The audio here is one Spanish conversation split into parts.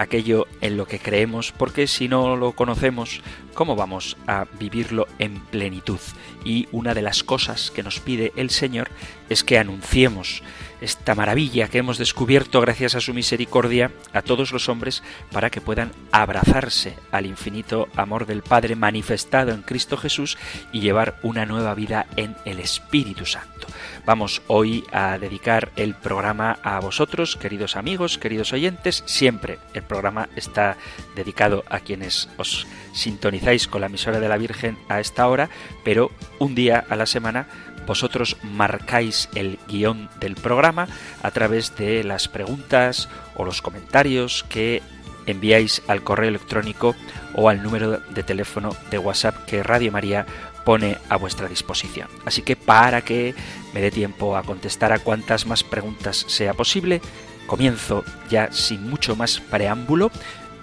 aquello en lo que creemos, porque si no lo conocemos, ¿cómo vamos a vivirlo en plenitud? Y una de las cosas que nos pide el Señor es que anunciemos esta maravilla que hemos descubierto gracias a su misericordia a todos los hombres para que puedan abrazarse al infinito amor del Padre manifestado en Cristo Jesús y llevar una nueva vida en el Espíritu Santo. Vamos hoy a dedicar el programa a vosotros, queridos amigos, queridos oyentes. Siempre el programa está dedicado a quienes os sintonizáis con la emisora de la Virgen a esta hora, pero un día a la semana vosotros marcáis el guion del programa a través de las preguntas o los comentarios que enviáis al correo electrónico o al número de teléfono de WhatsApp que Radio María pone a vuestra disposición. Así que para que me dé tiempo a contestar a cuantas más preguntas sea posible, comienzo ya sin mucho más preámbulo,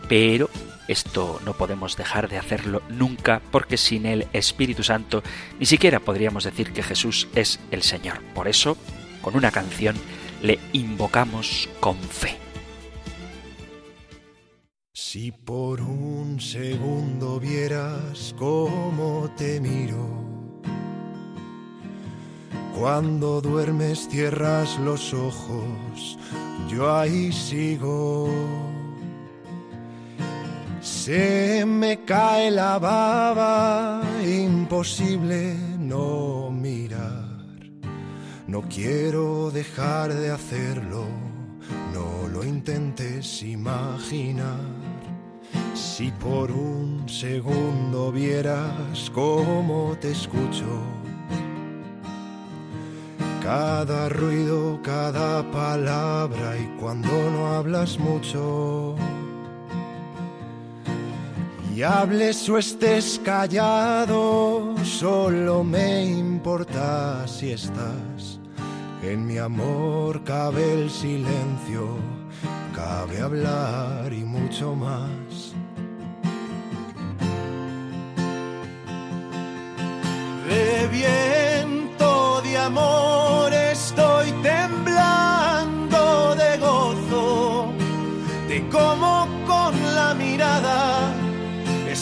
pero esto no podemos dejar de hacerlo nunca porque sin el Espíritu Santo ni siquiera podríamos decir que Jesús es el Señor. Por eso, con una canción, le invocamos con fe. Si por un segundo vieras cómo te miro, cuando duermes cierras los ojos, yo ahí sigo se me cae la baba, imposible no mirar. No quiero dejar de hacerlo, no lo intentes imaginar. Si por un segundo vieras cómo te escucho, cada ruido, cada palabra y cuando no hablas mucho y hables o estés callado, solo me importa si estás. En mi amor cabe el silencio, cabe hablar y mucho más.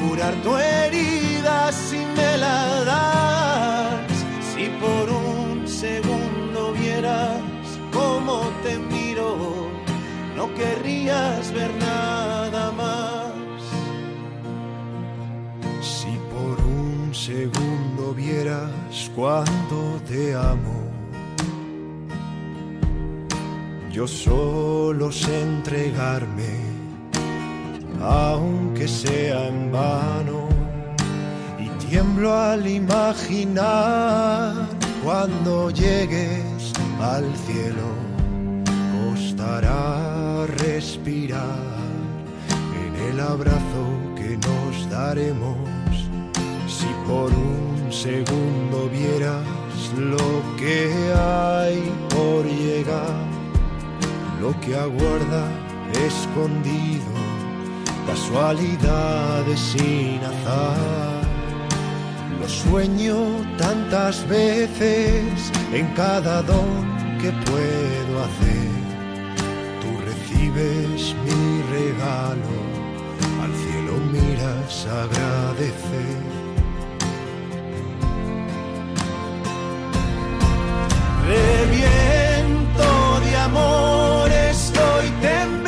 curar tu herida si me la das. Si por un segundo vieras cómo te miro, no querrías ver nada más. Si por un segundo vieras cuánto te amo. Yo solo sé entregarme aunque sea en vano. Y tiemblo al imaginar cuando llegues al cielo, costará respirar en el abrazo que nos daremos. Si por un segundo vieras lo que hay por llegar, lo que aguarda escondido casualidades sin azar. Lo sueño tantas veces en cada don ¿qué puedo hacer? Tú recibes mi regalo, al cielo miras agradecer. Reviento de amor, estoy temblando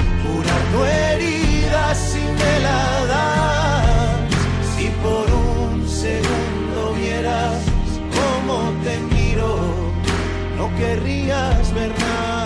curar tu herida si me la das. Si por un segundo vieras cómo te miro, no querrías ver nada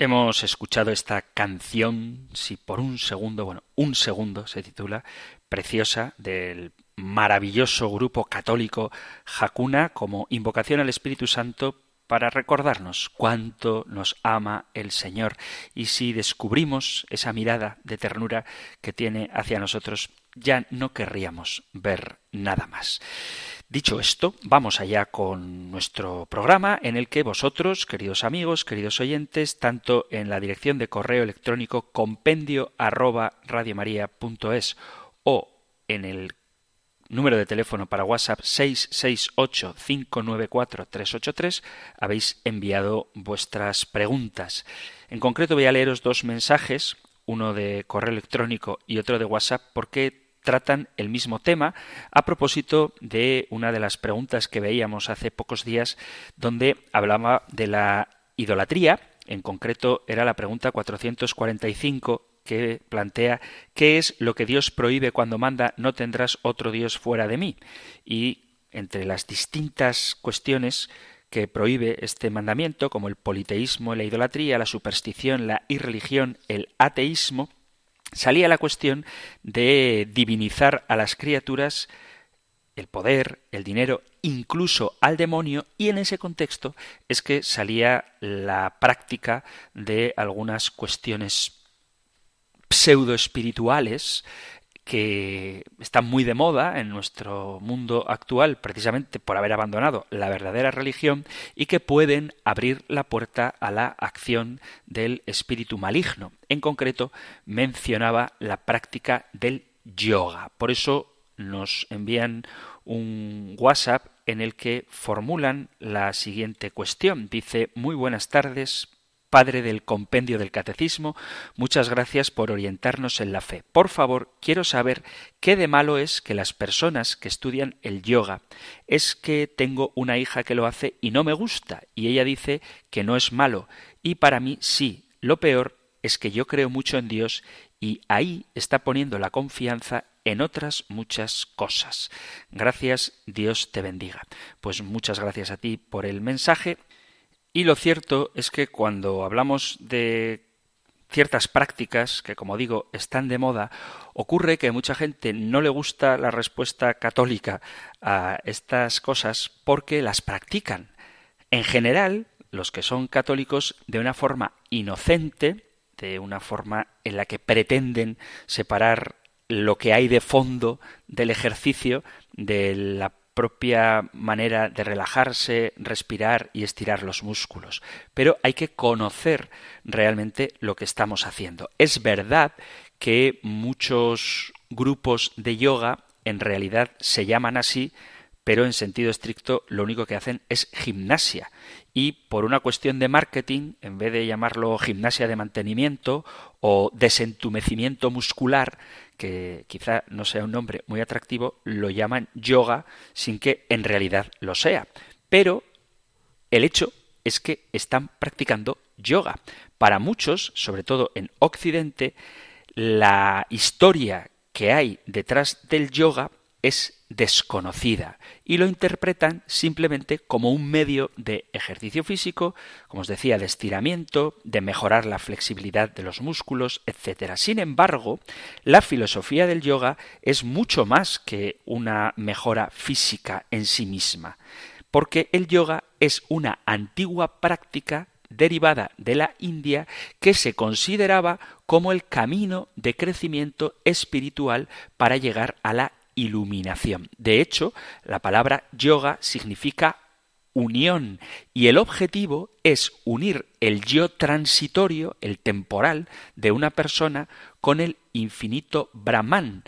Hemos escuchado esta canción, si por un segundo, bueno, un segundo se titula, preciosa, del maravilloso grupo católico Hakuna como invocación al Espíritu Santo para recordarnos cuánto nos ama el Señor y si descubrimos esa mirada de ternura que tiene hacia nosotros, ya no querríamos ver nada más. Dicho esto, vamos allá con nuestro programa en el que vosotros, queridos amigos, queridos oyentes, tanto en la dirección de correo electrónico compendio arroba o en el número de teléfono para WhatsApp 668-594-383 habéis enviado vuestras preguntas. En concreto voy a leeros dos mensajes, uno de correo electrónico y otro de WhatsApp, porque tratan el mismo tema a propósito de una de las preguntas que veíamos hace pocos días donde hablaba de la idolatría, en concreto era la pregunta 445 que plantea qué es lo que Dios prohíbe cuando manda no tendrás otro Dios fuera de mí. Y entre las distintas cuestiones que prohíbe este mandamiento, como el politeísmo, la idolatría, la superstición, la irreligión, el ateísmo, salía la cuestión de divinizar a las criaturas el poder, el dinero, incluso al demonio, y en ese contexto es que salía la práctica de algunas cuestiones pseudo espirituales que están muy de moda en nuestro mundo actual precisamente por haber abandonado la verdadera religión y que pueden abrir la puerta a la acción del espíritu maligno. En concreto, mencionaba la práctica del yoga. Por eso nos envían un WhatsApp en el que formulan la siguiente cuestión. Dice, muy buenas tardes, padre del compendio del catecismo, muchas gracias por orientarnos en la fe. Por favor, quiero saber qué de malo es que las personas que estudian el yoga es que tengo una hija que lo hace y no me gusta, y ella dice que no es malo, y para mí sí. Lo peor es que yo creo mucho en Dios y ahí está poniendo la confianza en otras muchas cosas. Gracias, Dios te bendiga. Pues muchas gracias a ti por el mensaje y lo cierto es que cuando hablamos de ciertas prácticas que, como digo, están de moda, ocurre que mucha gente no le gusta la respuesta católica a estas cosas porque las practican. En general, los que son católicos de una forma inocente, de una forma en la que pretenden separar lo que hay de fondo del ejercicio, de la propia manera de relajarse, respirar y estirar los músculos. Pero hay que conocer realmente lo que estamos haciendo. Es verdad que muchos grupos de yoga en realidad se llaman así, pero en sentido estricto lo único que hacen es gimnasia. Y por una cuestión de marketing, en vez de llamarlo gimnasia de mantenimiento o desentumecimiento muscular, que quizá no sea un nombre muy atractivo, lo llaman yoga sin que en realidad lo sea. Pero el hecho es que están practicando yoga. Para muchos, sobre todo en Occidente, la historia que hay detrás del yoga es desconocida y lo interpretan simplemente como un medio de ejercicio físico, como os decía, de estiramiento, de mejorar la flexibilidad de los músculos, etc. Sin embargo, la filosofía del yoga es mucho más que una mejora física en sí misma, porque el yoga es una antigua práctica derivada de la India que se consideraba como el camino de crecimiento espiritual para llegar a la iluminación. De hecho, la palabra yoga significa unión y el objetivo es unir el yo transitorio, el temporal, de una persona con el infinito Brahman,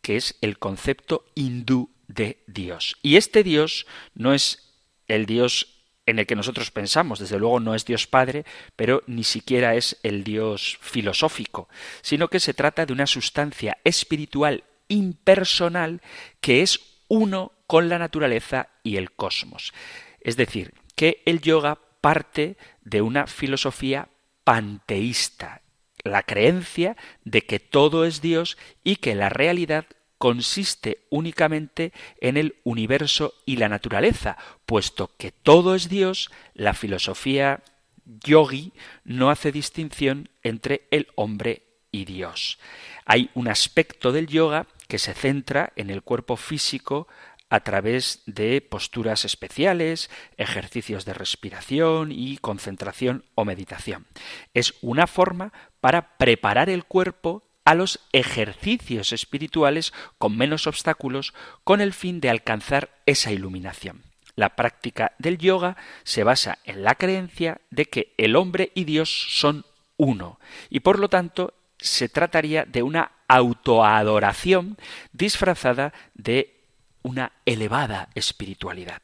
que es el concepto hindú de Dios. Y este Dios no es el Dios en el que nosotros pensamos, desde luego no es Dios Padre, pero ni siquiera es el Dios filosófico, sino que se trata de una sustancia espiritual impersonal que es uno con la naturaleza y el cosmos. Es decir, que el yoga parte de una filosofía panteísta, la creencia de que todo es Dios y que la realidad consiste únicamente en el universo y la naturaleza, puesto que todo es Dios, la filosofía yogi no hace distinción entre el hombre y Dios. Hay un aspecto del yoga que se centra en el cuerpo físico a través de posturas especiales, ejercicios de respiración y concentración o meditación. Es una forma para preparar el cuerpo a los ejercicios espirituales con menos obstáculos con el fin de alcanzar esa iluminación. La práctica del yoga se basa en la creencia de que el hombre y Dios son uno y por lo tanto se trataría de una autoadoración disfrazada de una elevada espiritualidad.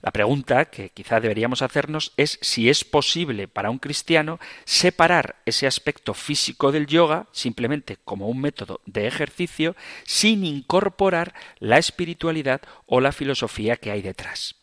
La pregunta que quizá deberíamos hacernos es si es posible para un cristiano separar ese aspecto físico del yoga simplemente como un método de ejercicio sin incorporar la espiritualidad o la filosofía que hay detrás.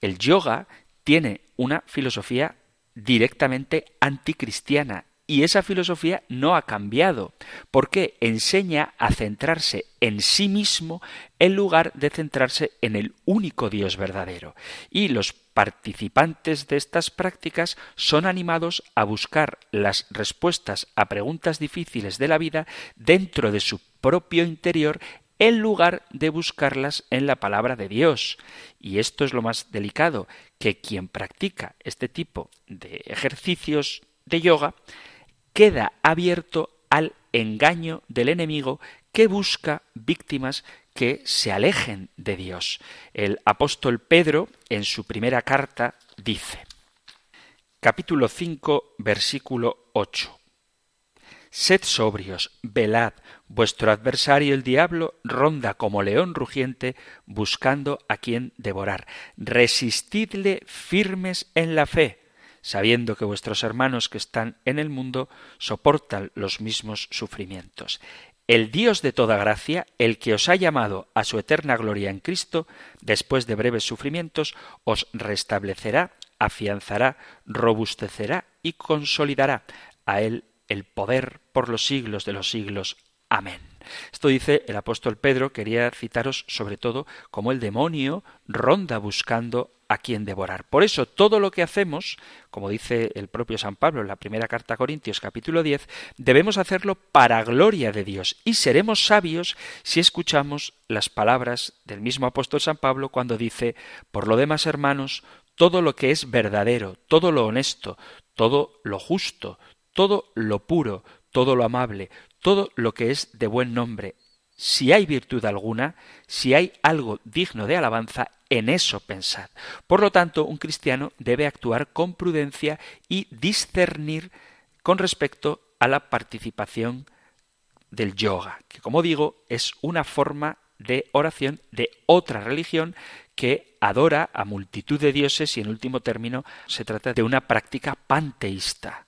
El yoga tiene una filosofía directamente anticristiana y esa filosofía no ha cambiado, porque enseña a centrarse en sí mismo en lugar de centrarse en el único Dios verdadero. Y los participantes de estas prácticas son animados a buscar las respuestas a preguntas difíciles de la vida dentro de su propio interior en lugar de buscarlas en la palabra de Dios. Y esto es lo más delicado, que quien practica este tipo de ejercicios de yoga queda abierto al engaño del enemigo que busca víctimas que se alejen de Dios. El apóstol Pedro, en su primera carta, dice, capítulo 5, versículo 8. Sed sobrios, velad, vuestro adversario el diablo ronda como león rugiente buscando a quien devorar. Resistidle firmes en la fe, sabiendo que vuestros hermanos que están en el mundo soportan los mismos sufrimientos. El Dios de toda gracia, el que os ha llamado a su eterna gloria en Cristo, después de breves sufrimientos, os restablecerá, afianzará, robustecerá y consolidará. A él el poder por los siglos de los siglos. Amén. Esto dice el apóstol Pedro, quería citaros sobre todo como el demonio ronda buscando a quien devorar. Por eso todo lo que hacemos, como dice el propio San Pablo en la primera carta a Corintios capítulo 10, debemos hacerlo para gloria de Dios y seremos sabios si escuchamos las palabras del mismo apóstol San Pablo cuando dice, por lo demás hermanos, todo lo que es verdadero, todo lo honesto, todo lo justo, todo lo puro, todo lo amable, todo lo que es de buen nombre, si hay virtud alguna, si hay algo digno de alabanza, en eso pensad. Por lo tanto, un cristiano debe actuar con prudencia y discernir con respecto a la participación del yoga, que como digo es una forma de oración de otra religión que adora a multitud de dioses y en último término se trata de una práctica panteísta.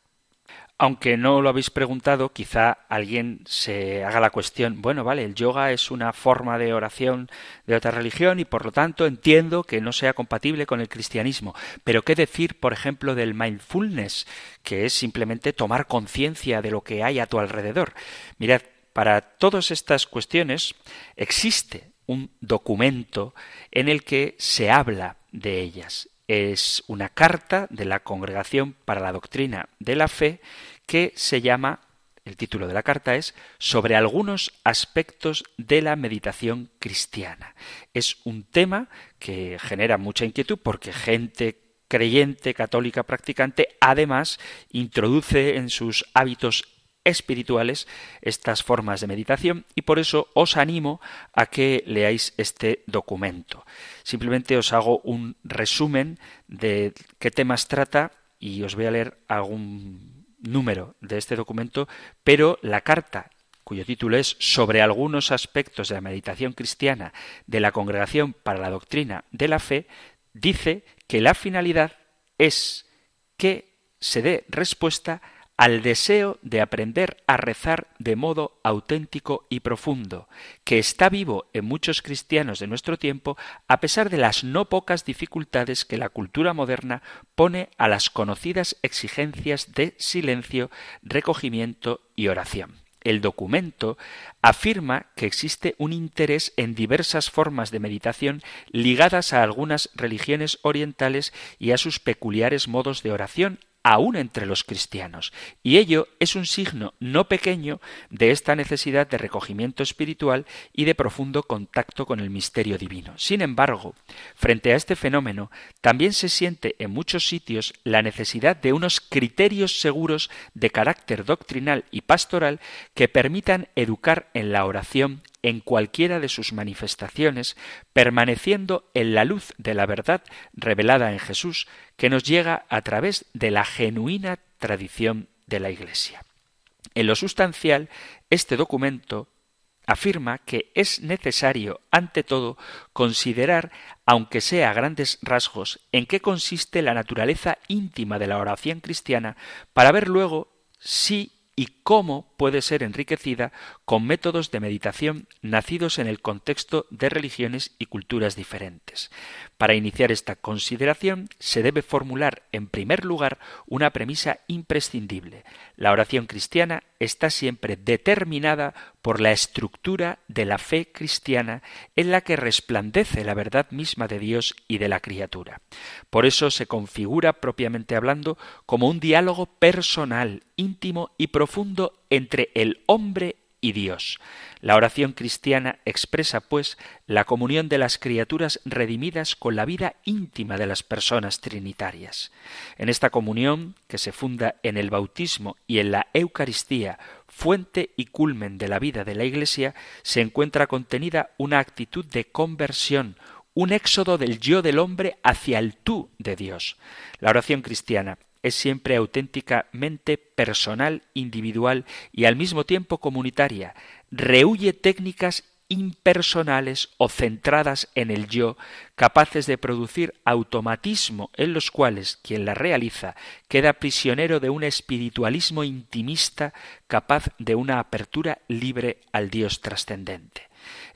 Aunque no lo habéis preguntado, quizá alguien se haga la cuestión, bueno, vale, el yoga es una forma de oración de otra religión y por lo tanto entiendo que no sea compatible con el cristianismo. Pero ¿qué decir, por ejemplo, del mindfulness, que es simplemente tomar conciencia de lo que hay a tu alrededor? Mirad, para todas estas cuestiones existe un documento en el que se habla de ellas es una carta de la Congregación para la Doctrina de la Fe que se llama, el título de la carta es Sobre algunos aspectos de la meditación cristiana. Es un tema que genera mucha inquietud porque gente creyente, católica, practicante, además introduce en sus hábitos espirituales estas formas de meditación y por eso os animo a que leáis este documento. Simplemente os hago un resumen de qué temas trata y os voy a leer algún número de este documento, pero la carta cuyo título es Sobre algunos aspectos de la meditación cristiana de la Congregación para la Doctrina de la Fe, dice que la finalidad es que se dé respuesta al deseo de aprender a rezar de modo auténtico y profundo, que está vivo en muchos cristianos de nuestro tiempo a pesar de las no pocas dificultades que la cultura moderna pone a las conocidas exigencias de silencio, recogimiento y oración. El documento afirma que existe un interés en diversas formas de meditación ligadas a algunas religiones orientales y a sus peculiares modos de oración, aún entre los cristianos. Y ello es un signo no pequeño de esta necesidad de recogimiento espiritual y de profundo contacto con el misterio divino. Sin embargo, frente a este fenómeno, también se siente en muchos sitios la necesidad de unos criterios seguros de carácter doctrinal y pastoral que permitan educar en la oración en cualquiera de sus manifestaciones, permaneciendo en la luz de la verdad revelada en Jesús, que nos llega a través de la genuina tradición de la Iglesia. En lo sustancial, este documento afirma que es necesario, ante todo, considerar, aunque sea a grandes rasgos, en qué consiste la naturaleza íntima de la oración cristiana, para ver luego si y cómo puede ser enriquecida con métodos de meditación nacidos en el contexto de religiones y culturas diferentes. Para iniciar esta consideración se debe formular en primer lugar una premisa imprescindible. La oración cristiana está siempre determinada por la estructura de la fe cristiana en la que resplandece la verdad misma de Dios y de la criatura. Por eso se configura propiamente hablando como un diálogo personal, íntimo y profundo entre el hombre y Dios. La oración cristiana expresa, pues, la comunión de las criaturas redimidas con la vida íntima de las personas trinitarias. En esta comunión, que se funda en el bautismo y en la Eucaristía, fuente y culmen de la vida de la Iglesia, se encuentra contenida una actitud de conversión, un éxodo del yo del hombre hacia el tú de Dios. La oración cristiana es siempre auténticamente personal, individual y al mismo tiempo comunitaria. Rehuye técnicas impersonales o centradas en el yo, capaces de producir automatismo en los cuales quien la realiza queda prisionero de un espiritualismo intimista capaz de una apertura libre al Dios trascendente.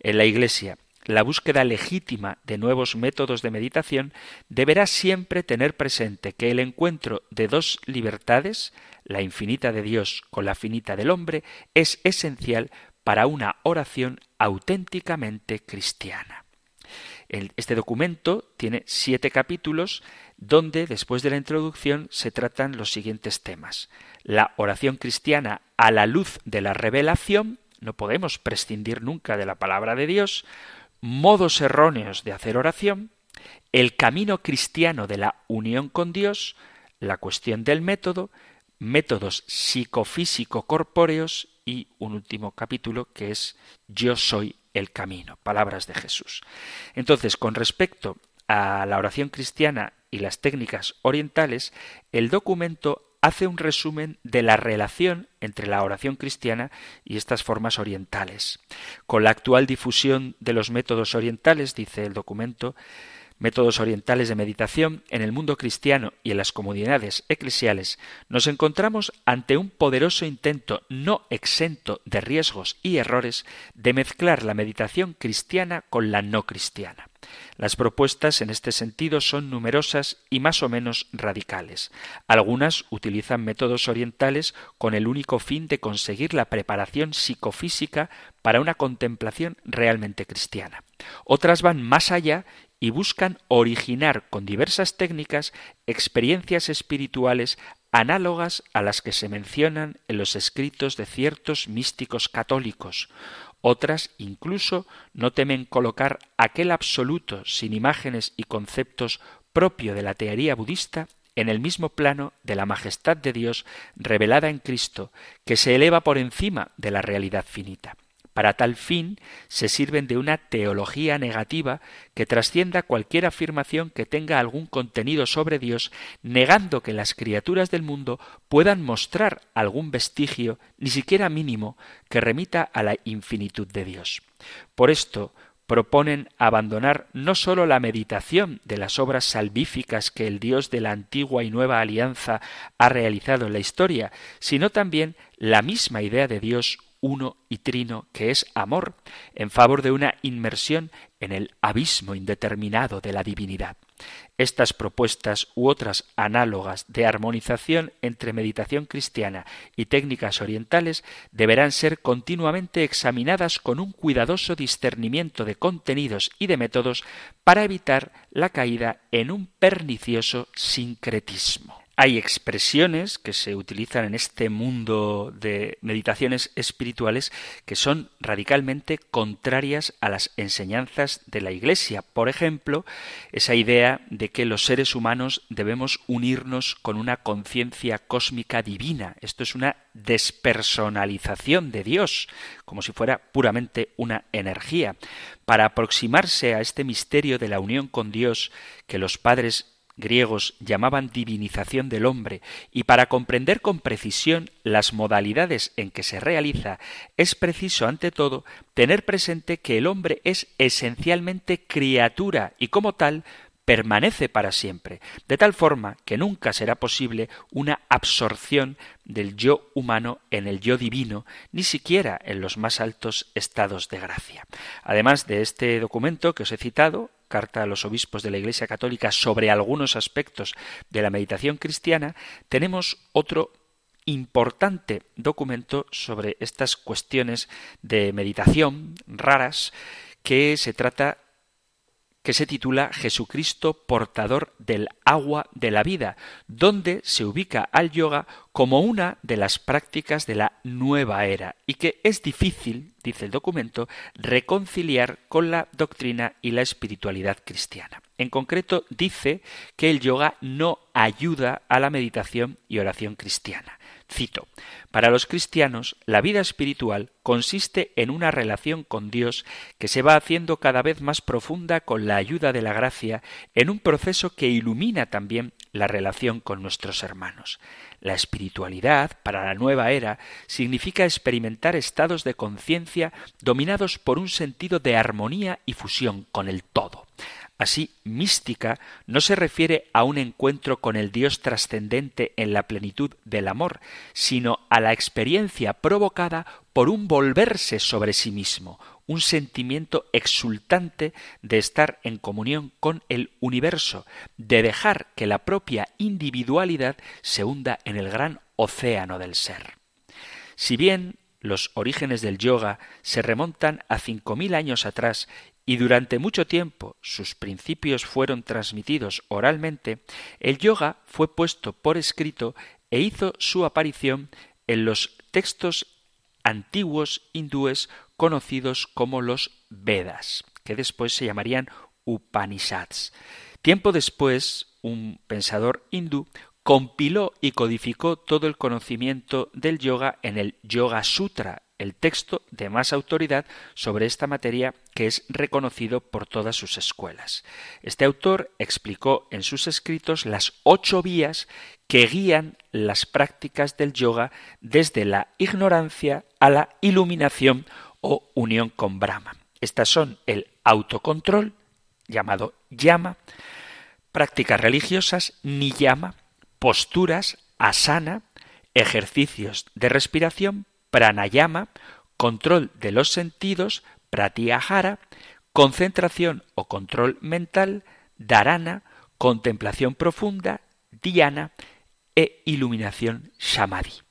En la Iglesia, la búsqueda legítima de nuevos métodos de meditación deberá siempre tener presente que el encuentro de dos libertades, la infinita de Dios con la finita del hombre, es esencial para una oración auténticamente cristiana. Este documento tiene siete capítulos donde, después de la introducción, se tratan los siguientes temas. La oración cristiana a la luz de la revelación, no podemos prescindir nunca de la palabra de Dios, modos erróneos de hacer oración, el camino cristiano de la unión con Dios, la cuestión del método, métodos psicofísico-corpóreos y un último capítulo que es Yo soy el camino, palabras de Jesús. Entonces, con respecto a la oración cristiana y las técnicas orientales, el documento hace un resumen de la relación entre la oración cristiana y estas formas orientales. Con la actual difusión de los métodos orientales, dice el documento, métodos orientales de meditación en el mundo cristiano y en las comunidades eclesiales, nos encontramos ante un poderoso intento no exento de riesgos y errores de mezclar la meditación cristiana con la no cristiana. Las propuestas en este sentido son numerosas y más o menos radicales. Algunas utilizan métodos orientales con el único fin de conseguir la preparación psicofísica para una contemplación realmente cristiana. Otras van más allá y buscan originar con diversas técnicas experiencias espirituales análogas a las que se mencionan en los escritos de ciertos místicos católicos. Otras incluso no temen colocar aquel absoluto sin imágenes y conceptos propio de la teoría budista en el mismo plano de la majestad de Dios revelada en Cristo, que se eleva por encima de la realidad finita. Para tal fin se sirven de una teología negativa que trascienda cualquier afirmación que tenga algún contenido sobre Dios, negando que las criaturas del mundo puedan mostrar algún vestigio, ni siquiera mínimo, que remita a la infinitud de Dios. Por esto, proponen abandonar no sólo la meditación de las obras salvíficas que el Dios de la antigua y nueva alianza ha realizado en la historia, sino también la misma idea de Dios uno y trino que es amor, en favor de una inmersión en el abismo indeterminado de la divinidad. Estas propuestas u otras análogas de armonización entre meditación cristiana y técnicas orientales deberán ser continuamente examinadas con un cuidadoso discernimiento de contenidos y de métodos para evitar la caída en un pernicioso sincretismo. Hay expresiones que se utilizan en este mundo de meditaciones espirituales que son radicalmente contrarias a las enseñanzas de la Iglesia. Por ejemplo, esa idea de que los seres humanos debemos unirnos con una conciencia cósmica divina. Esto es una despersonalización de Dios, como si fuera puramente una energía. Para aproximarse a este misterio de la unión con Dios que los padres griegos llamaban divinización del hombre, y para comprender con precisión las modalidades en que se realiza, es preciso, ante todo, tener presente que el hombre es esencialmente criatura y como tal permanece para siempre, de tal forma que nunca será posible una absorción del yo humano en el yo divino, ni siquiera en los más altos estados de gracia. Además de este documento que os he citado, carta a los obispos de la Iglesia Católica sobre algunos aspectos de la meditación cristiana, tenemos otro importante documento sobre estas cuestiones de meditación raras que se trata que se titula Jesucristo portador del agua de la vida, donde se ubica al yoga como una de las prácticas de la nueva era y que es difícil, dice el documento, reconciliar con la doctrina y la espiritualidad cristiana. En concreto, dice que el yoga no ayuda a la meditación y oración cristiana. Cito, para los cristianos, la vida espiritual consiste en una relación con Dios que se va haciendo cada vez más profunda con la ayuda de la gracia en un proceso que ilumina también la relación con nuestros hermanos. La espiritualidad, para la nueva era, significa experimentar estados de conciencia dominados por un sentido de armonía y fusión con el todo. Así, mística no se refiere a un encuentro con el Dios trascendente en la plenitud del amor, sino a la experiencia provocada por un volverse sobre sí mismo, un sentimiento exultante de estar en comunión con el universo, de dejar que la propia individualidad se hunda en el gran océano del ser. Si bien los orígenes del yoga se remontan a cinco mil años atrás y durante mucho tiempo sus principios fueron transmitidos oralmente, el yoga fue puesto por escrito e hizo su aparición en los textos antiguos hindúes conocidos como los Vedas, que después se llamarían Upanishads. Tiempo después, un pensador hindú compiló y codificó todo el conocimiento del yoga en el Yoga Sutra, el texto de más autoridad sobre esta materia que es reconocido por todas sus escuelas. Este autor explicó en sus escritos las ocho vías que guían las prácticas del yoga desde la ignorancia a la iluminación o unión con Brahma. Estas son el autocontrol, llamado yama, prácticas religiosas, niyama, posturas, asana, ejercicios de respiración, pranayama, control de los sentidos, pratyahara, concentración o control mental, dharana, contemplación profunda, dhyana e iluminación samadhi.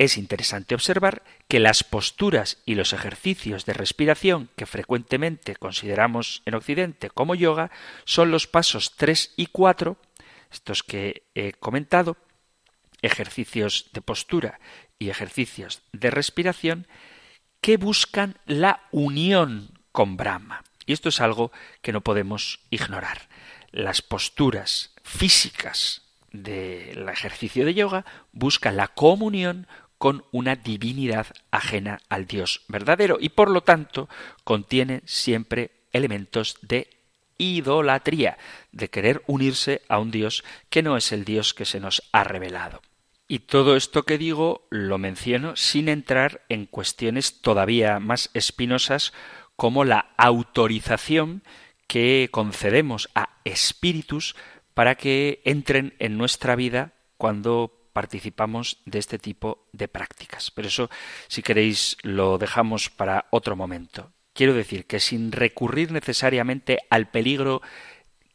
Es interesante observar que las posturas y los ejercicios de respiración que frecuentemente consideramos en Occidente como yoga son los pasos 3 y 4, estos que he comentado, ejercicios de postura y ejercicios de respiración que buscan la unión con Brahma. Y esto es algo que no podemos ignorar. Las posturas físicas del ejercicio de yoga buscan la comunión con una divinidad ajena al Dios verdadero y por lo tanto contiene siempre elementos de idolatría, de querer unirse a un Dios que no es el Dios que se nos ha revelado. Y todo esto que digo lo menciono sin entrar en cuestiones todavía más espinosas como la autorización que concedemos a espíritus para que entren en nuestra vida cuando participamos de este tipo de prácticas. Pero eso, si queréis, lo dejamos para otro momento. Quiero decir que sin recurrir necesariamente al peligro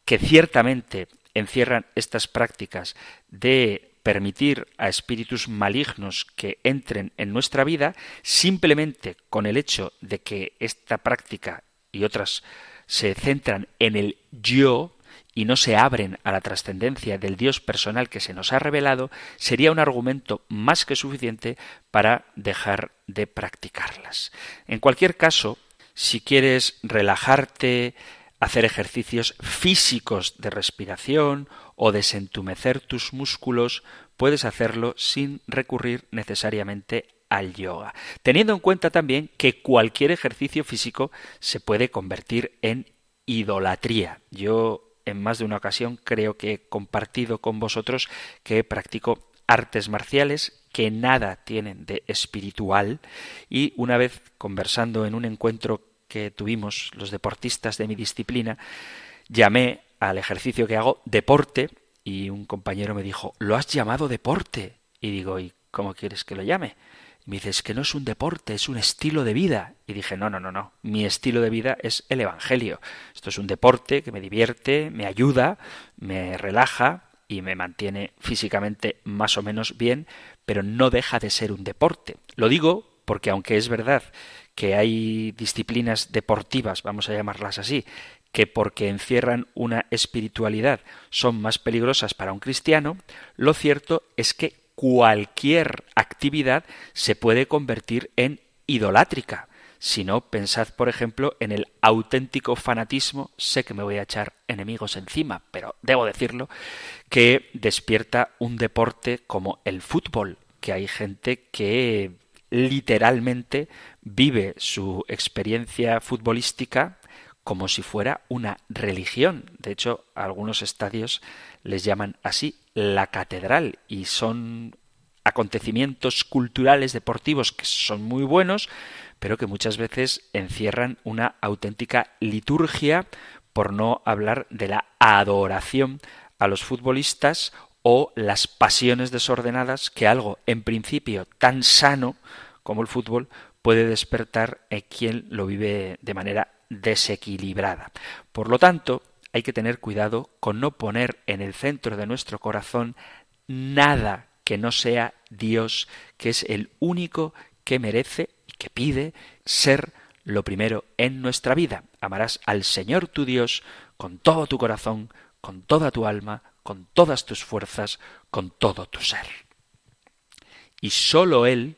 que ciertamente encierran estas prácticas de permitir a espíritus malignos que entren en nuestra vida simplemente con el hecho de que esta práctica y otras se centran en el yo y no se abren a la trascendencia del Dios personal que se nos ha revelado, sería un argumento más que suficiente para dejar de practicarlas. En cualquier caso, si quieres relajarte, hacer ejercicios físicos de respiración o desentumecer tus músculos, puedes hacerlo sin recurrir necesariamente al yoga, teniendo en cuenta también que cualquier ejercicio físico se puede convertir en idolatría. Yo en más de una ocasión creo que he compartido con vosotros que practico artes marciales que nada tienen de espiritual y una vez conversando en un encuentro que tuvimos los deportistas de mi disciplina, llamé al ejercicio que hago deporte y un compañero me dijo, lo has llamado deporte. Y digo, ¿y cómo quieres que lo llame? Y me dice, es que no es un deporte, es un estilo de vida. Y dije, no, no, no, no, mi estilo de vida es el Evangelio. Esto es un deporte que me divierte, me ayuda, me relaja y me mantiene físicamente más o menos bien, pero no deja de ser un deporte. Lo digo porque aunque es verdad que hay disciplinas deportivas, vamos a llamarlas así, que porque encierran una espiritualidad son más peligrosas para un cristiano, lo cierto es que cualquier actividad se puede convertir en idolátrica. Si no, pensad, por ejemplo, en el auténtico fanatismo, sé que me voy a echar enemigos encima, pero debo decirlo, que despierta un deporte como el fútbol, que hay gente que literalmente vive su experiencia futbolística como si fuera una religión. De hecho, algunos estadios les llaman así la catedral y son acontecimientos culturales deportivos que son muy buenos, pero que muchas veces encierran una auténtica liturgia, por no hablar de la adoración a los futbolistas o las pasiones desordenadas que algo en principio tan sano como el fútbol puede despertar en quien lo vive de manera desequilibrada. Por lo tanto, hay que tener cuidado con no poner en el centro de nuestro corazón nada que no sea Dios, que es el único que merece y que pide ser lo primero en nuestra vida. Amarás al Señor tu Dios con todo tu corazón, con toda tu alma, con todas tus fuerzas, con todo tu ser. Y sólo Él,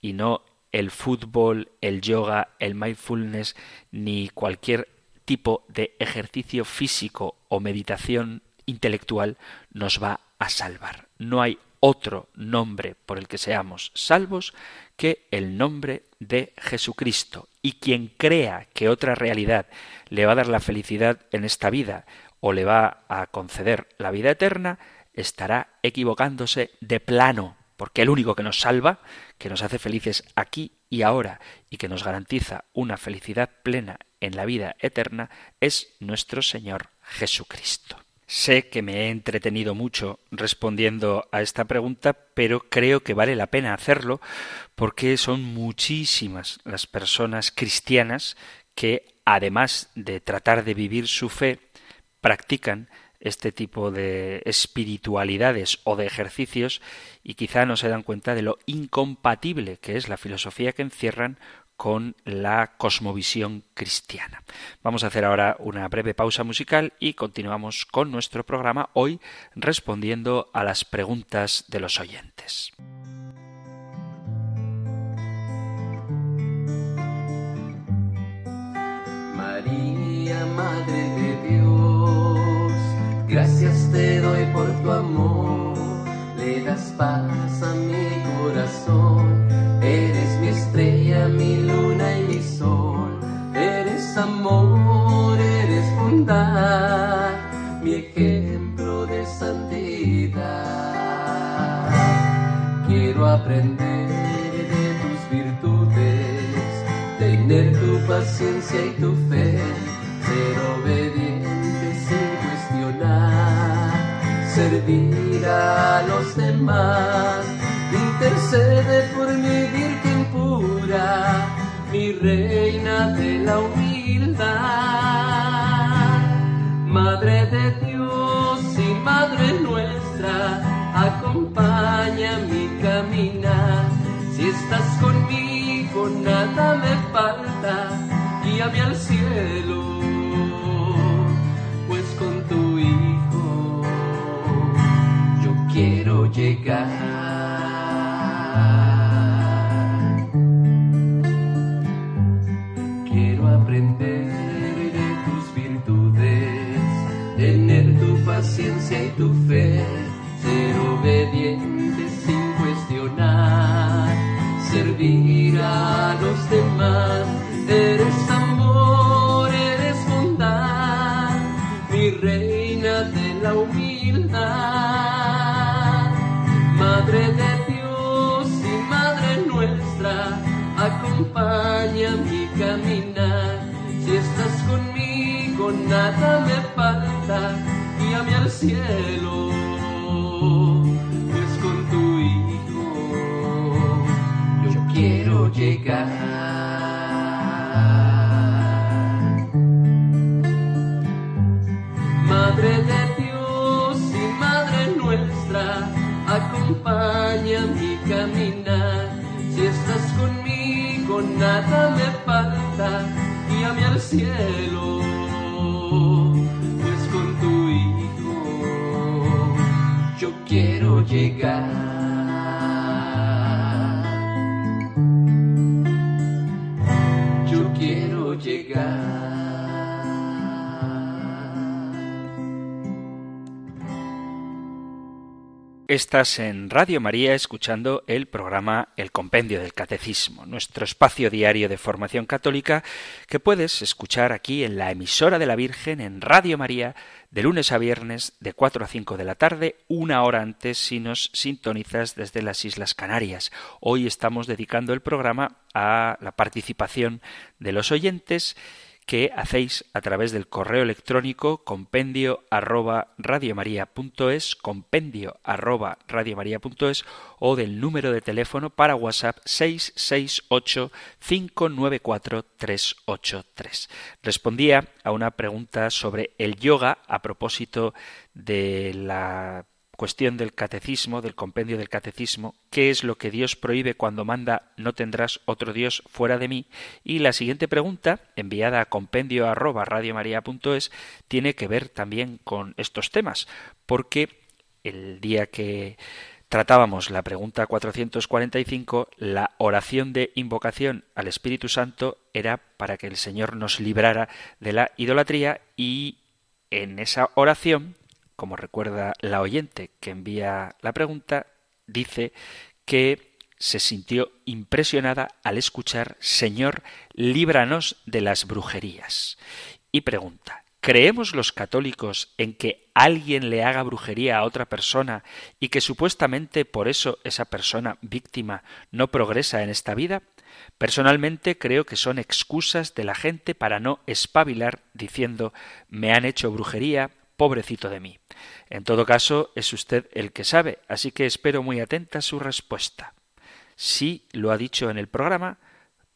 y no el fútbol, el yoga, el mindfulness, ni cualquier tipo de ejercicio físico o meditación intelectual nos va a salvar. No hay otro nombre por el que seamos salvos que el nombre de Jesucristo. Y quien crea que otra realidad le va a dar la felicidad en esta vida o le va a conceder la vida eterna, estará equivocándose de plano, porque el único que nos salva, que nos hace felices aquí y ahora y que nos garantiza una felicidad plena en la vida eterna, es nuestro Señor Jesucristo. Sé que me he entretenido mucho respondiendo a esta pregunta, pero creo que vale la pena hacerlo porque son muchísimas las personas cristianas que, además de tratar de vivir su fe, practican este tipo de espiritualidades o de ejercicios y quizá no se dan cuenta de lo incompatible que es la filosofía que encierran con la cosmovisión cristiana. Vamos a hacer ahora una breve pausa musical y continuamos con nuestro programa hoy respondiendo a las preguntas de los oyentes. María, Madre gracias te doy por tu amor, le das paz a mi corazón Eres mi estrella, mi luna y mi sol. Eres amor, eres bondad, mi ejemplo de santidad. Quiero aprender de tus virtudes, tener tu paciencia y tu fe, ser obediente servir a los demás intercede por mi Virgen pura, mi reina de la humildad. Madre de Dios y Madre nuestra, acompaña mi caminar. Si estás conmigo, nada me falta, guíame al cielo, quiero llegar. paciencia y tu fe, ser obediente sin cuestionar, servir a los demás, eres acompaña mi caminar, si estás conmigo nada me falta. Guíame al cielo, pues con tu Hijo. Yo quiero llegar. Guíame al cielo quiero llegar. Estás en Radio María escuchando el programa El Compendio del Catecismo, nuestro espacio diario de formación católica que puedes escuchar aquí en la emisora de la Virgen en Radio María de lunes a viernes de 4 a 5 de la tarde, una hora antes si nos sintonizas desde las Islas Canarias. Hoy estamos dedicando el programa a la participación de los oyentes que hacéis a través del correo electrónico compendio arroba radiomaria.es, compendio arroba radiomaria.es o del número de teléfono para WhatsApp 668 594 383. Respondía a una pregunta sobre el yoga a propósito de la cuestión del catecismo, del compendio del catecismo, qué es lo que Dios prohíbe cuando manda no tendrás otro Dios fuera de mí. Y la siguiente pregunta, enviada a compendio arroba radiomaria.es, tiene que ver también con estos temas, porque el día que tratábamos la pregunta 445, la oración de invocación al Espíritu Santo era para que el Señor nos librara de la idolatría y en esa oración como recuerda la oyente que envía la pregunta, dice que se sintió impresionada al escuchar Señor, líbranos de las brujerías. Y pregunta, ¿creemos los católicos en que alguien le haga brujería a otra persona y que supuestamente por eso esa persona víctima no progresa en esta vida? Personalmente creo que son excusas de la gente para no espabilar diciendo me han hecho brujería, pobrecito de mí. En todo caso, es usted el que sabe, así que espero muy atenta su respuesta. Si lo ha dicho en el programa,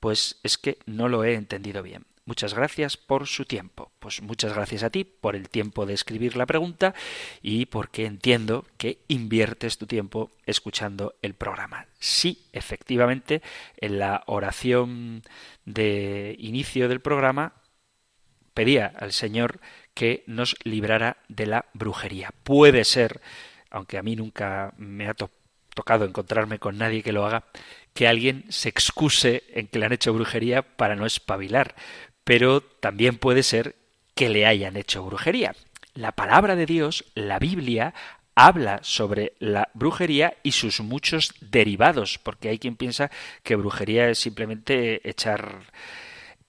pues es que no lo he entendido bien. Muchas gracias por su tiempo. Pues muchas gracias a ti por el tiempo de escribir la pregunta y porque entiendo que inviertes tu tiempo escuchando el programa. Sí, efectivamente, en la oración de inicio del programa pedía al Señor que nos librara de la brujería. Puede ser, aunque a mí nunca me ha tocado encontrarme con nadie que lo haga, que alguien se excuse en que le han hecho brujería para no espabilar, pero también puede ser que le hayan hecho brujería. La palabra de Dios, la Biblia, habla sobre la brujería y sus muchos derivados, porque hay quien piensa que brujería es simplemente echar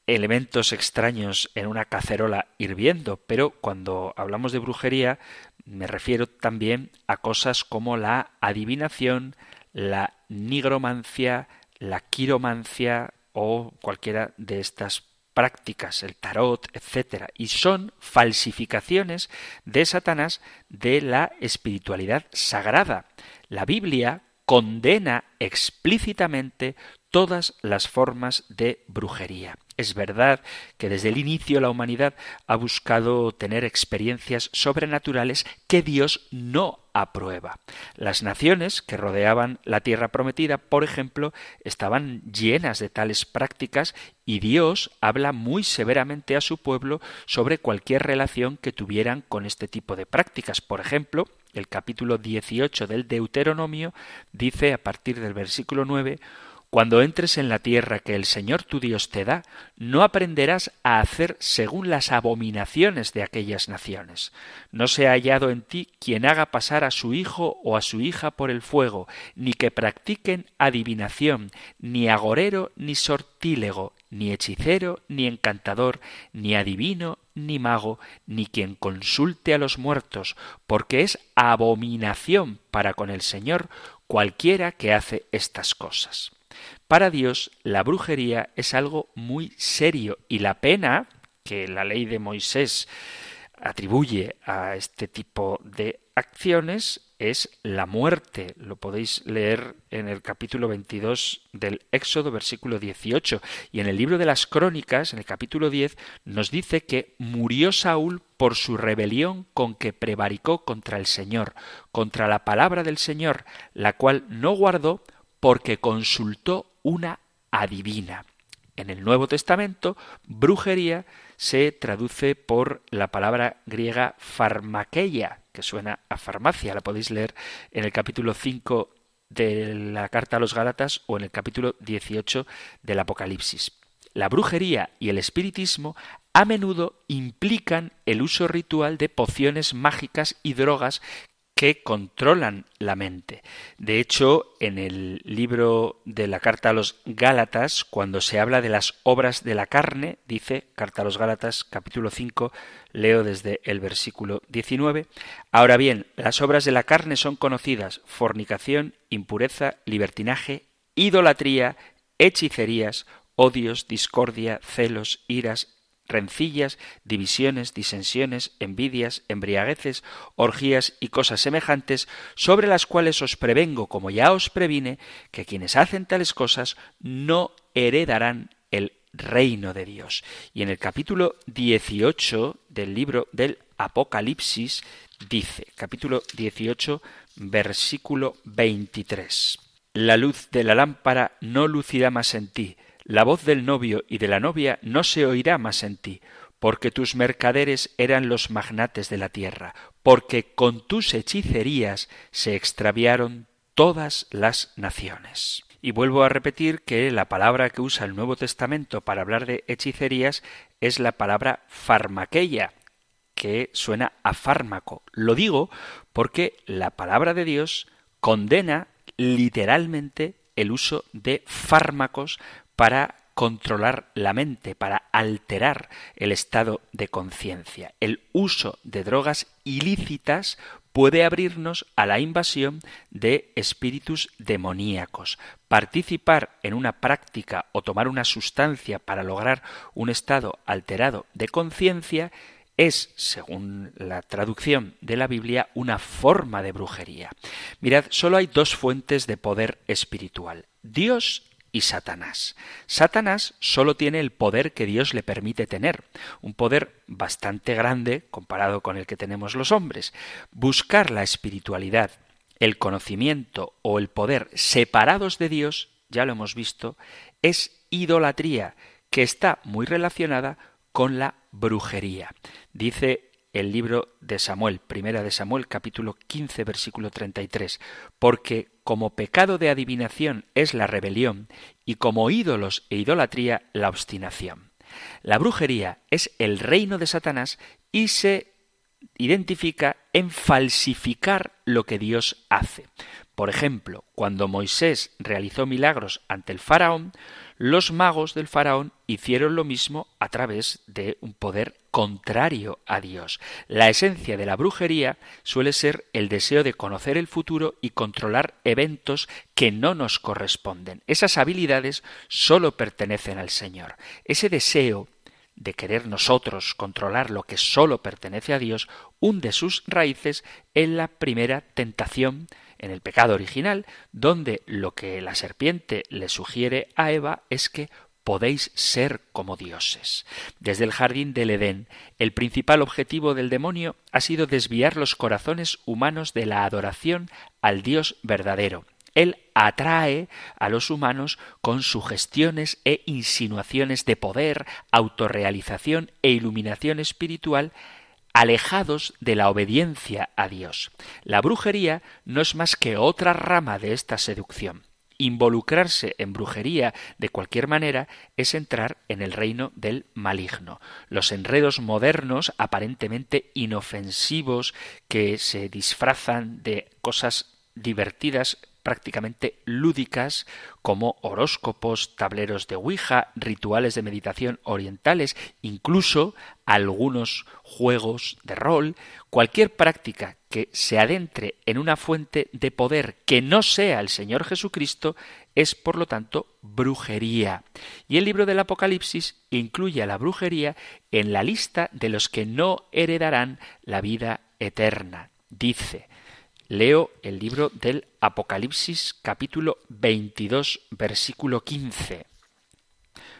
elementos extraños en una cacerola hirviendo, pero cuando hablamos de brujería me refiero también a cosas como la adivinación, la nigromancia, la quiromancia o cualquiera de estas prácticas, el tarot, etcétera, y son falsificaciones de Satanás de la espiritualidad sagrada. La Biblia condena explícitamente todas las formas de brujería. Es verdad que desde el inicio la humanidad ha buscado tener experiencias sobrenaturales que Dios no aprueba. Las naciones que rodeaban la tierra prometida, por ejemplo, estaban llenas de tales prácticas y Dios habla muy severamente a su pueblo sobre cualquier relación que tuvieran con este tipo de prácticas. Por ejemplo, el capítulo 18 del Deuteronomio dice a partir del versículo 9 cuando entres en la tierra que el Señor tu Dios te da, no aprenderás a hacer según las abominaciones de aquellas naciones. No se ha hallado en ti quien haga pasar a su hijo o a su hija por el fuego, ni que practiquen adivinación, ni agorero, ni sortílego, ni hechicero, ni encantador, ni adivino, ni mago, ni quien consulte a los muertos, porque es abominación para con el Señor cualquiera que hace estas cosas. Para Dios la brujería es algo muy serio y la pena que la ley de Moisés atribuye a este tipo de acciones es la muerte. Lo podéis leer en el capítulo 22 del Éxodo, versículo 18. Y en el libro de las Crónicas, en el capítulo 10, nos dice que murió Saúl por su rebelión con que prevaricó contra el Señor, contra la palabra del Señor, la cual no guardó porque consultó una adivina. En el Nuevo Testamento, brujería se traduce por la palabra griega farmakeia, que suena a farmacia. La podéis leer en el capítulo 5 de la carta a los Gálatas o en el capítulo 18 del Apocalipsis. La brujería y el espiritismo a menudo implican el uso ritual de pociones mágicas y drogas que controlan la mente. De hecho, en el libro de la carta a los Gálatas, cuando se habla de las obras de la carne, dice carta a los Gálatas capítulo 5, leo desde el versículo 19, ahora bien, las obras de la carne son conocidas, fornicación, impureza, libertinaje, idolatría, hechicerías, odios, discordia, celos, iras, rencillas, divisiones, disensiones, envidias, embriagueces, orgías y cosas semejantes, sobre las cuales os prevengo, como ya os previne, que quienes hacen tales cosas no heredarán el reino de Dios. Y en el capítulo 18 del libro del Apocalipsis dice, capítulo 18, versículo 23, La luz de la lámpara no lucirá más en ti, la voz del novio y de la novia no se oirá más en ti, porque tus mercaderes eran los magnates de la tierra, porque con tus hechicerías se extraviaron todas las naciones. Y vuelvo a repetir que la palabra que usa el Nuevo Testamento para hablar de hechicerías es la palabra farmaqueia, que suena a fármaco. Lo digo porque la palabra de Dios condena literalmente el uso de fármacos para controlar la mente, para alterar el estado de conciencia. El uso de drogas ilícitas puede abrirnos a la invasión de espíritus demoníacos. Participar en una práctica o tomar una sustancia para lograr un estado alterado de conciencia es, según la traducción de la Biblia, una forma de brujería. Mirad, solo hay dos fuentes de poder espiritual, Dios y Satanás. Satanás solo tiene el poder que Dios le permite tener, un poder bastante grande comparado con el que tenemos los hombres. Buscar la espiritualidad, el conocimiento o el poder separados de Dios, ya lo hemos visto, es idolatría que está muy relacionada con la brujería. Dice el libro de Samuel, primera de Samuel, capítulo 15, versículo 33, porque como pecado de adivinación es la rebelión y como ídolos e idolatría la obstinación. La brujería es el reino de Satanás y se identifica en falsificar lo que Dios hace. Por ejemplo, cuando Moisés realizó milagros ante el faraón, los magos del faraón hicieron lo mismo a través de un poder contrario a Dios. La esencia de la brujería suele ser el deseo de conocer el futuro y controlar eventos que no nos corresponden. Esas habilidades solo pertenecen al Señor. Ese deseo de querer nosotros controlar lo que solo pertenece a Dios hunde sus raíces en la primera tentación en el pecado original, donde lo que la serpiente le sugiere a Eva es que podéis ser como dioses. Desde el jardín del Edén, el principal objetivo del demonio ha sido desviar los corazones humanos de la adoración al Dios verdadero. Él atrae a los humanos con sugestiones e insinuaciones de poder, autorrealización e iluminación espiritual alejados de la obediencia a Dios. La brujería no es más que otra rama de esta seducción. Involucrarse en brujería de cualquier manera es entrar en el reino del maligno. Los enredos modernos, aparentemente inofensivos, que se disfrazan de cosas divertidas prácticamente lúdicas como horóscopos, tableros de Ouija, rituales de meditación orientales, incluso algunos juegos de rol, cualquier práctica que se adentre en una fuente de poder que no sea el Señor Jesucristo es, por lo tanto, brujería. Y el libro del Apocalipsis incluye a la brujería en la lista de los que no heredarán la vida eterna. Dice, Leo el libro del Apocalipsis capítulo 22 versículo 15.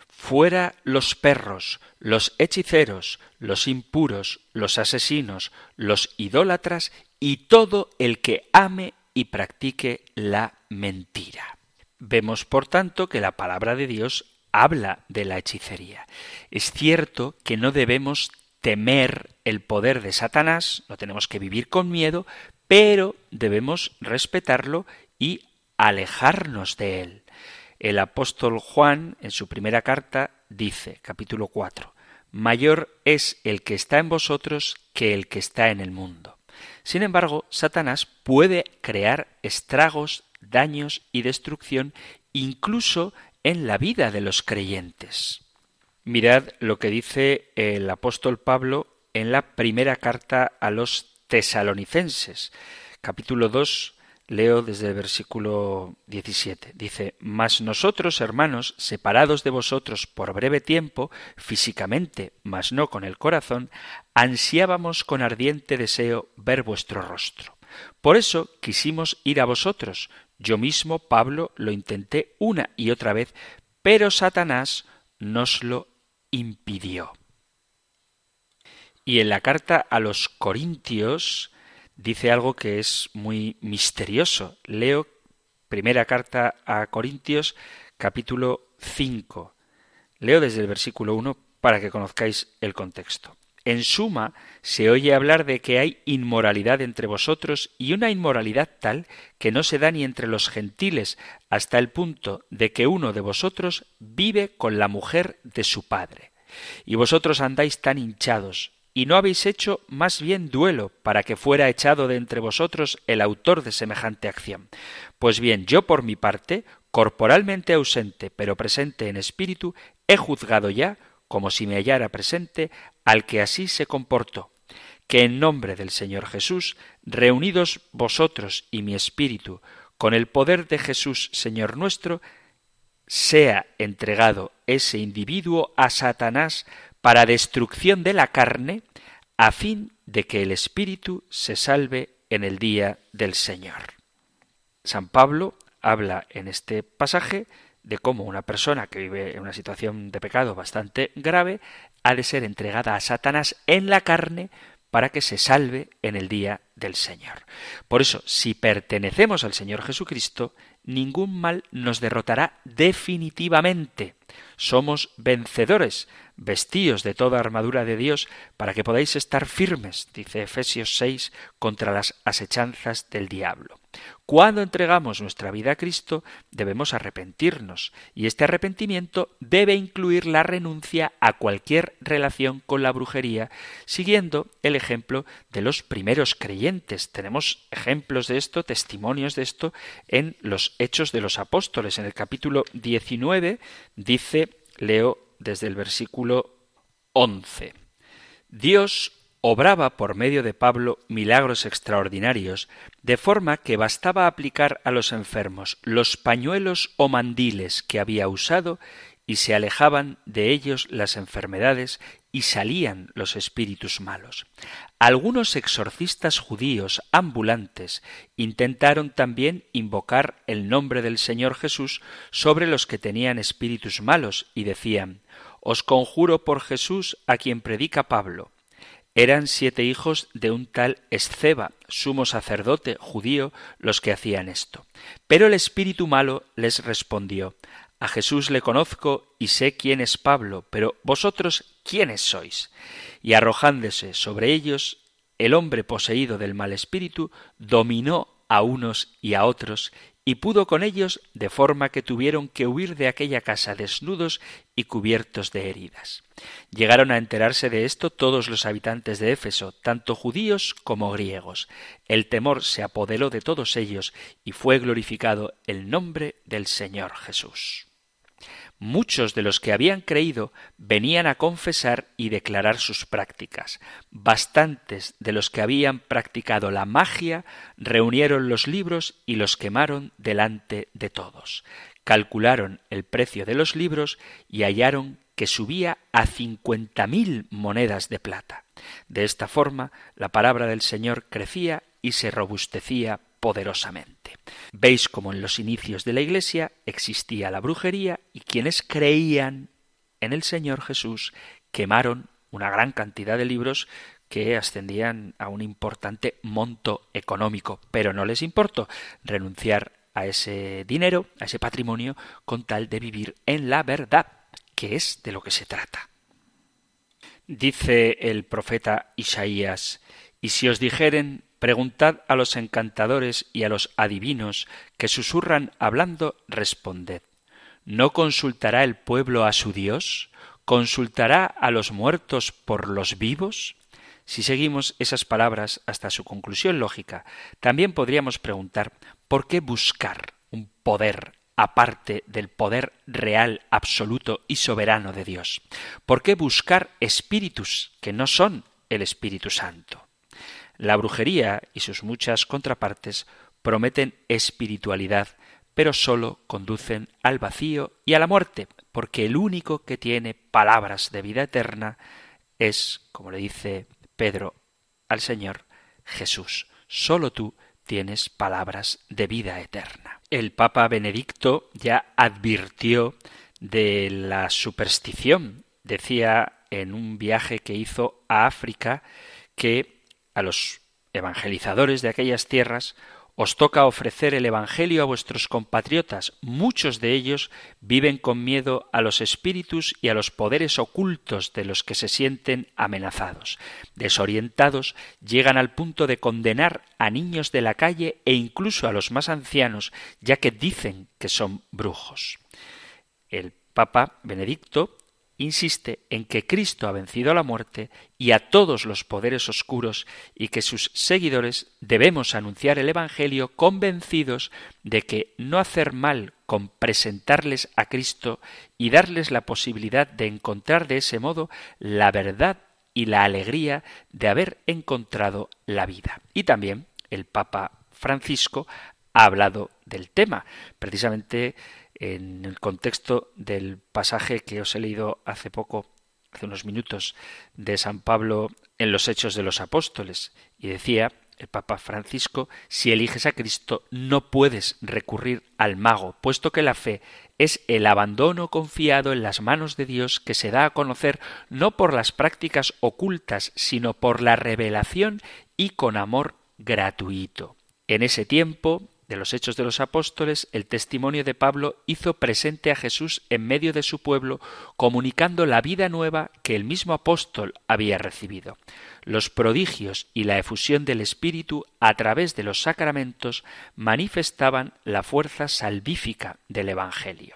Fuera los perros, los hechiceros, los impuros, los asesinos, los idólatras y todo el que ame y practique la mentira. Vemos, por tanto, que la palabra de Dios habla de la hechicería. Es cierto que no debemos temer el poder de Satanás, no tenemos que vivir con miedo, pero debemos respetarlo y alejarnos de él. El apóstol Juan, en su primera carta, dice, capítulo 4, Mayor es el que está en vosotros que el que está en el mundo. Sin embargo, Satanás puede crear estragos, daños y destrucción incluso en la vida de los creyentes. Mirad lo que dice el apóstol Pablo en la primera carta a los tesalonicenses. Capítulo 2, leo desde el versículo 17. Dice, Mas nosotros, hermanos, separados de vosotros por breve tiempo, físicamente, mas no con el corazón, ansiábamos con ardiente deseo ver vuestro rostro. Por eso quisimos ir a vosotros. Yo mismo, Pablo, lo intenté una y otra vez, pero Satanás nos lo impidió. Y en la carta a los Corintios dice algo que es muy misterioso. Leo primera carta a Corintios capítulo 5. Leo desde el versículo 1 para que conozcáis el contexto. En suma, se oye hablar de que hay inmoralidad entre vosotros y una inmoralidad tal que no se da ni entre los gentiles hasta el punto de que uno de vosotros vive con la mujer de su padre. Y vosotros andáis tan hinchados, y no habéis hecho más bien duelo para que fuera echado de entre vosotros el autor de semejante acción. Pues bien, yo por mi parte, corporalmente ausente, pero presente en espíritu, he juzgado ya, como si me hallara presente, al que así se comportó, que en nombre del Señor Jesús, reunidos vosotros y mi espíritu, con el poder de Jesús, Señor nuestro, sea entregado ese individuo a Satanás para destrucción de la carne, a fin de que el espíritu se salve en el día del Señor. San Pablo habla en este pasaje de cómo una persona que vive en una situación de pecado bastante grave ha de ser entregada a Satanás en la carne para que se salve en el día del Señor. Por eso, si pertenecemos al Señor Jesucristo, ningún mal nos derrotará definitivamente. Somos vencedores, vestíos de toda armadura de Dios, para que podáis estar firmes, dice Efesios 6, contra las asechanzas del diablo. Cuando entregamos nuestra vida a Cristo, debemos arrepentirnos, y este arrepentimiento debe incluir la renuncia a cualquier relación con la brujería, siguiendo el ejemplo de los primeros creyentes. Tenemos ejemplos de esto, testimonios de esto en los Hechos de los Apóstoles. En el capítulo 19 dice, leo desde el versículo 11. Dios obraba por medio de Pablo milagros extraordinarios, de forma que bastaba aplicar a los enfermos los pañuelos o mandiles que había usado y se alejaban de ellos las enfermedades y salían los espíritus malos. Algunos exorcistas judíos ambulantes intentaron también invocar el nombre del Señor Jesús sobre los que tenían espíritus malos y decían Os conjuro por Jesús a quien predica Pablo. Eran siete hijos de un tal Esceba, sumo sacerdote judío, los que hacían esto. Pero el espíritu malo les respondió A Jesús le conozco y sé quién es Pablo, pero vosotros quiénes sois. Y arrojándose sobre ellos, el hombre poseído del mal espíritu dominó a unos y a otros y pudo con ellos de forma que tuvieron que huir de aquella casa desnudos y cubiertos de heridas. Llegaron a enterarse de esto todos los habitantes de Éfeso, tanto judíos como griegos. El temor se apoderó de todos ellos y fue glorificado el nombre del Señor Jesús. Muchos de los que habían creído venían a confesar y declarar sus prácticas. Bastantes de los que habían practicado la magia reunieron los libros y los quemaron delante de todos. Calcularon el precio de los libros y hallaron que subía a cincuenta mil monedas de plata. De esta forma la palabra del Señor crecía y se robustecía poderosamente. Veis como en los inicios de la Iglesia existía la brujería y quienes creían en el Señor Jesús quemaron una gran cantidad de libros que ascendían a un importante monto económico, pero no les importó renunciar a ese dinero, a ese patrimonio, con tal de vivir en la verdad, que es de lo que se trata. Dice el profeta Isaías, y si os dijeren Preguntad a los encantadores y a los adivinos que susurran hablando, responded. ¿No consultará el pueblo a su Dios? ¿Consultará a los muertos por los vivos? Si seguimos esas palabras hasta su conclusión lógica, también podríamos preguntar ¿por qué buscar un poder aparte del poder real, absoluto y soberano de Dios? ¿Por qué buscar espíritus que no son el Espíritu Santo? La brujería y sus muchas contrapartes prometen espiritualidad, pero sólo conducen al vacío y a la muerte, porque el único que tiene palabras de vida eterna es, como le dice Pedro al Señor, Jesús. Sólo tú tienes palabras de vida eterna. El Papa Benedicto ya advirtió de la superstición. Decía en un viaje que hizo a África que a los evangelizadores de aquellas tierras os toca ofrecer el Evangelio a vuestros compatriotas. Muchos de ellos viven con miedo a los espíritus y a los poderes ocultos de los que se sienten amenazados. Desorientados, llegan al punto de condenar a niños de la calle e incluso a los más ancianos, ya que dicen que son brujos. El Papa Benedicto insiste en que Cristo ha vencido a la muerte y a todos los poderes oscuros y que sus seguidores debemos anunciar el Evangelio convencidos de que no hacer mal con presentarles a Cristo y darles la posibilidad de encontrar de ese modo la verdad y la alegría de haber encontrado la vida. Y también el Papa Francisco ha hablado del tema, precisamente en el contexto del pasaje que os he leído hace poco, hace unos minutos, de San Pablo en los Hechos de los Apóstoles, y decía el Papa Francisco, si eliges a Cristo no puedes recurrir al mago, puesto que la fe es el abandono confiado en las manos de Dios que se da a conocer no por las prácticas ocultas, sino por la revelación y con amor gratuito. En ese tiempo, de los Hechos de los Apóstoles, el testimonio de Pablo hizo presente a Jesús en medio de su pueblo, comunicando la vida nueva que el mismo apóstol había recibido. Los prodigios y la efusión del Espíritu a través de los sacramentos manifestaban la fuerza salvífica del Evangelio.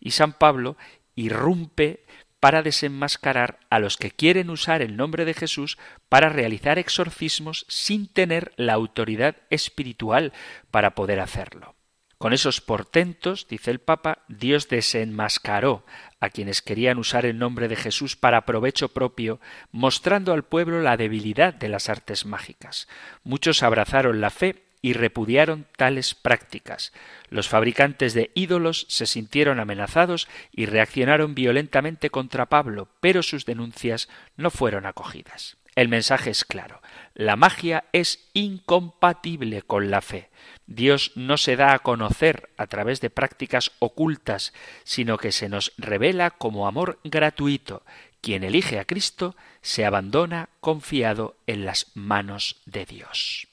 Y San Pablo irrumpe para desenmascarar a los que quieren usar el nombre de Jesús para realizar exorcismos sin tener la autoridad espiritual para poder hacerlo. Con esos portentos, dice el Papa, Dios desenmascaró a quienes querían usar el nombre de Jesús para provecho propio, mostrando al pueblo la debilidad de las artes mágicas. Muchos abrazaron la fe y repudiaron tales prácticas. Los fabricantes de ídolos se sintieron amenazados y reaccionaron violentamente contra Pablo, pero sus denuncias no fueron acogidas. El mensaje es claro. La magia es incompatible con la fe. Dios no se da a conocer a través de prácticas ocultas, sino que se nos revela como amor gratuito. Quien elige a Cristo se abandona confiado en las manos de Dios.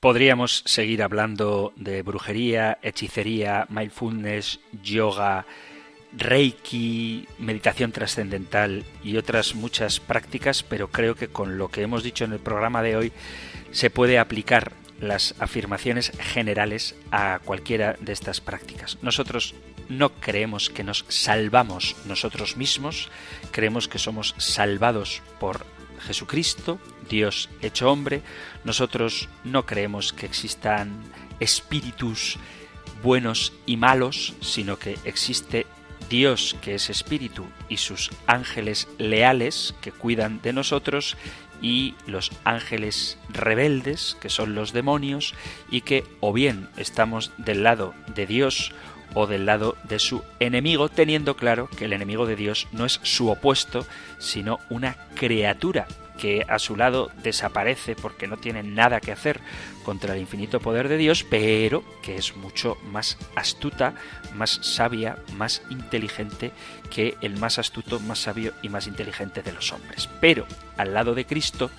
Podríamos seguir hablando de brujería, hechicería, mindfulness, yoga, reiki, meditación trascendental y otras muchas prácticas, pero creo que con lo que hemos dicho en el programa de hoy se puede aplicar las afirmaciones generales a cualquiera de estas prácticas. Nosotros no creemos que nos salvamos nosotros mismos, creemos que somos salvados por Jesucristo, Dios hecho hombre, nosotros no creemos que existan espíritus buenos y malos, sino que existe Dios que es espíritu y sus ángeles leales que cuidan de nosotros y los ángeles rebeldes que son los demonios y que o bien estamos del lado de Dios o del lado de su enemigo, teniendo claro que el enemigo de Dios no es su opuesto, sino una criatura que a su lado desaparece porque no tiene nada que hacer contra el infinito poder de Dios, pero que es mucho más astuta, más sabia, más inteligente que el más astuto, más sabio y más inteligente de los hombres. Pero al lado de Cristo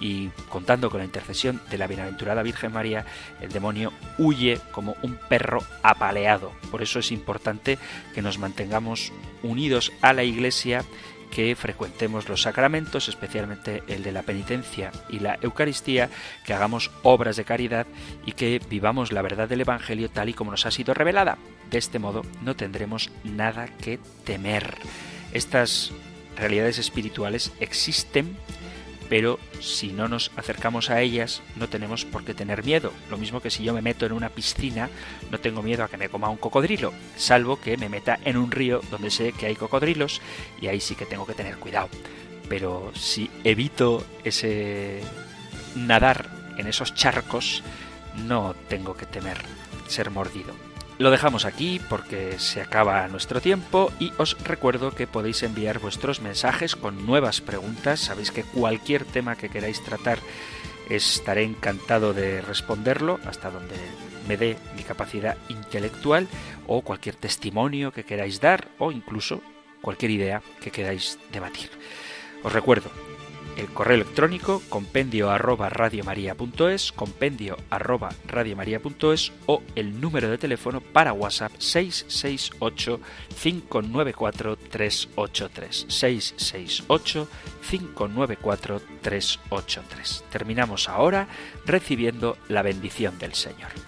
y contando con la intercesión de la bienaventurada Virgen María, el demonio huye como un perro apaleado. Por eso es importante que nos mantengamos unidos a la Iglesia que frecuentemos los sacramentos, especialmente el de la penitencia y la Eucaristía, que hagamos obras de caridad y que vivamos la verdad del Evangelio tal y como nos ha sido revelada. De este modo no tendremos nada que temer. Estas realidades espirituales existen pero si no nos acercamos a ellas no tenemos por qué tener miedo. Lo mismo que si yo me meto en una piscina, no tengo miedo a que me coma un cocodrilo, salvo que me meta en un río donde sé que hay cocodrilos y ahí sí que tengo que tener cuidado. Pero si evito ese nadar en esos charcos, no tengo que temer ser mordido. Lo dejamos aquí porque se acaba nuestro tiempo y os recuerdo que podéis enviar vuestros mensajes con nuevas preguntas. Sabéis que cualquier tema que queráis tratar estaré encantado de responderlo hasta donde me dé mi capacidad intelectual o cualquier testimonio que queráis dar o incluso cualquier idea que queráis debatir. Os recuerdo el correo electrónico compendio arroba radiomaria.es, compendio arroba radiomaria.es o el número de teléfono para WhatsApp 668 594 383 668 594 383. Terminamos ahora recibiendo la bendición del Señor.